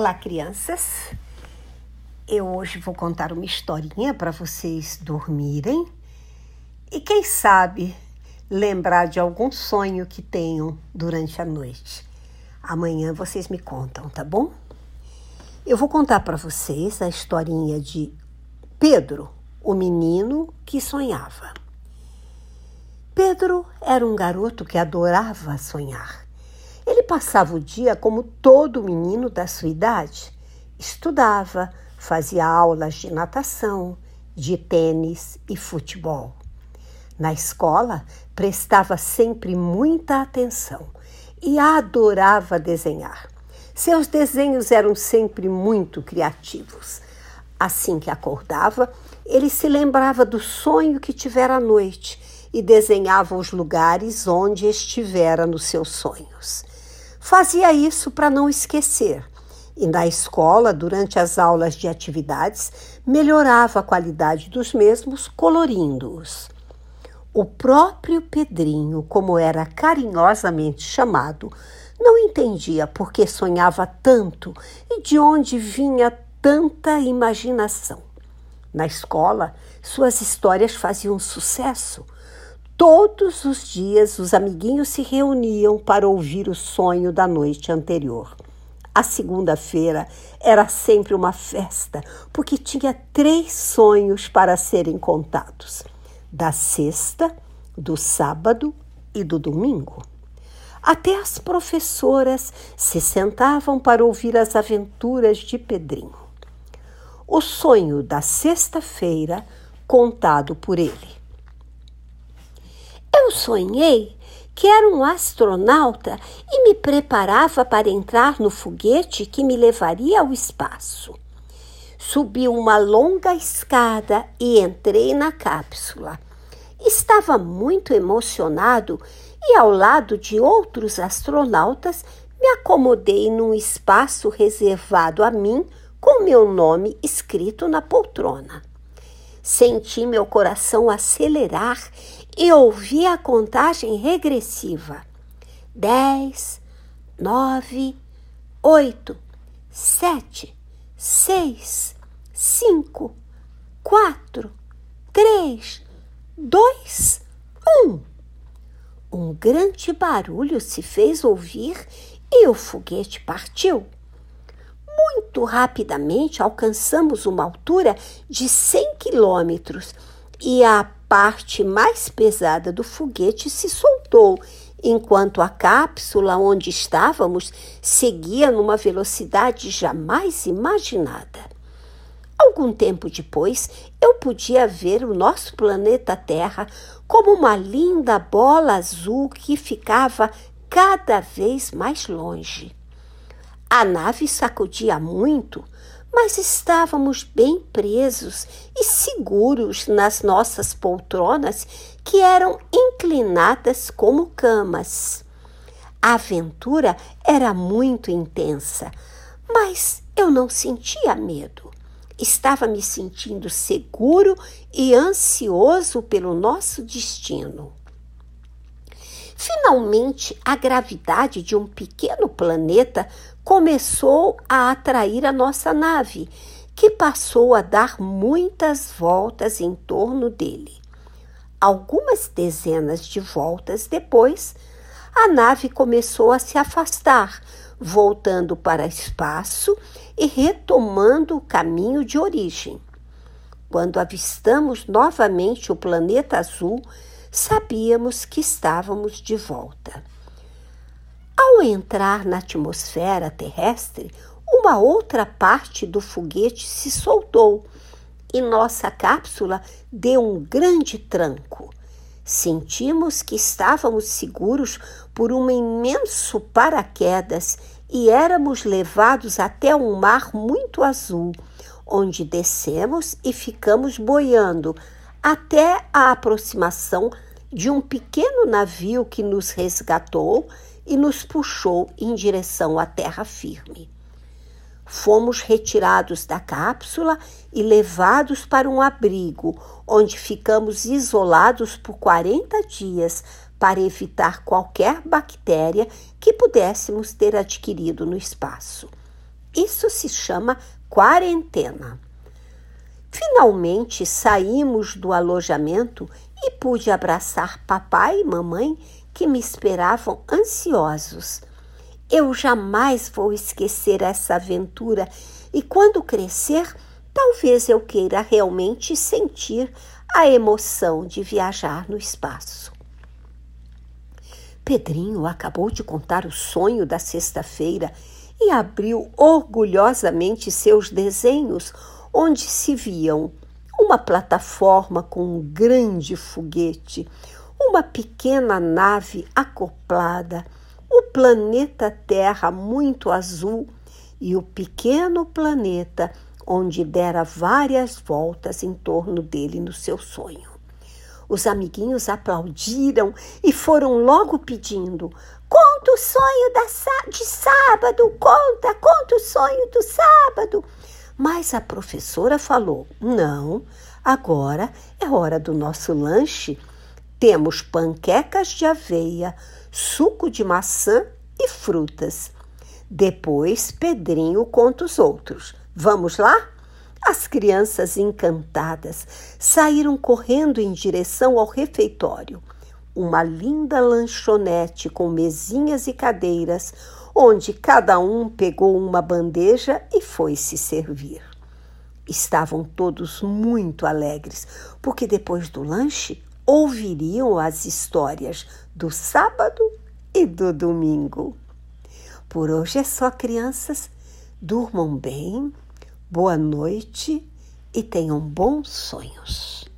Olá, crianças. Eu hoje vou contar uma historinha para vocês dormirem e, quem sabe, lembrar de algum sonho que tenham durante a noite. Amanhã vocês me contam, tá bom? Eu vou contar para vocês a historinha de Pedro, o menino que sonhava. Pedro era um garoto que adorava sonhar. Passava o dia como todo menino da sua idade. Estudava, fazia aulas de natação, de tênis e futebol. Na escola, prestava sempre muita atenção e adorava desenhar. Seus desenhos eram sempre muito criativos. Assim que acordava, ele se lembrava do sonho que tivera à noite e desenhava os lugares onde estivera nos seus sonhos. Fazia isso para não esquecer. E na escola, durante as aulas de atividades, melhorava a qualidade dos mesmos, colorindo-os. O próprio Pedrinho, como era carinhosamente chamado, não entendia por que sonhava tanto e de onde vinha tanta imaginação. Na escola, suas histórias faziam sucesso. Todos os dias os amiguinhos se reuniam para ouvir o sonho da noite anterior. A segunda-feira era sempre uma festa, porque tinha três sonhos para serem contados: da sexta, do sábado e do domingo. Até as professoras se sentavam para ouvir as aventuras de Pedrinho. O sonho da sexta-feira, contado por ele. Eu sonhei que era um astronauta e me preparava para entrar no foguete que me levaria ao espaço. Subi uma longa escada e entrei na cápsula. Estava muito emocionado e, ao lado de outros astronautas, me acomodei num espaço reservado a mim com meu nome escrito na poltrona. Senti meu coração acelerar e ouvi a contagem regressiva. Dez, nove, oito, sete, seis, cinco, quatro, três, dois, um. Um grande barulho se fez ouvir e o foguete partiu. Muito rapidamente alcançamos uma altura de 100 quilômetros e a parte mais pesada do foguete se soltou, enquanto a cápsula onde estávamos seguia numa velocidade jamais imaginada. Algum tempo depois, eu podia ver o nosso planeta Terra como uma linda bola azul que ficava cada vez mais longe. A nave sacudia muito, mas estávamos bem presos e seguros nas nossas poltronas que eram inclinadas como camas. A aventura era muito intensa, mas eu não sentia medo. Estava me sentindo seguro e ansioso pelo nosso destino. Finalmente, a gravidade de um pequeno planeta começou a atrair a nossa nave, que passou a dar muitas voltas em torno dele. Algumas dezenas de voltas depois, a nave começou a se afastar, voltando para espaço e retomando o caminho de origem. Quando avistamos novamente o planeta azul, sabíamos que estávamos de volta. Ao entrar na atmosfera terrestre, uma outra parte do foguete se soltou e nossa cápsula deu um grande tranco. Sentimos que estávamos seguros por um imenso paraquedas e éramos levados até um mar muito azul, onde descemos e ficamos boiando até a aproximação de um pequeno navio que nos resgatou e nos puxou em direção à terra firme. Fomos retirados da cápsula e levados para um abrigo, onde ficamos isolados por 40 dias para evitar qualquer bactéria que pudéssemos ter adquirido no espaço. Isso se chama quarentena. Finalmente saímos do alojamento e pude abraçar papai e mamãe que me esperavam ansiosos. Eu jamais vou esquecer essa aventura e quando crescer, talvez eu queira realmente sentir a emoção de viajar no espaço. Pedrinho acabou de contar o sonho da sexta-feira e abriu orgulhosamente seus desenhos, onde se viam uma plataforma com um grande foguete, uma pequena nave acoplada, o planeta Terra muito azul e o pequeno planeta onde dera várias voltas em torno dele no seu sonho. Os amiguinhos aplaudiram e foram logo pedindo: Conta o sonho da, de sábado, conta, conta o sonho do sábado. Mas a professora falou: Não, agora é hora do nosso lanche. Temos panquecas de aveia, suco de maçã e frutas. Depois Pedrinho conta os outros. Vamos lá? As crianças encantadas saíram correndo em direção ao refeitório. Uma linda lanchonete com mesinhas e cadeiras, onde cada um pegou uma bandeja e foi se servir. Estavam todos muito alegres, porque depois do lanche ouviriam as histórias do sábado e do domingo. Por hoje é só, crianças. Durmam bem Boa noite e tenham bons sonhos.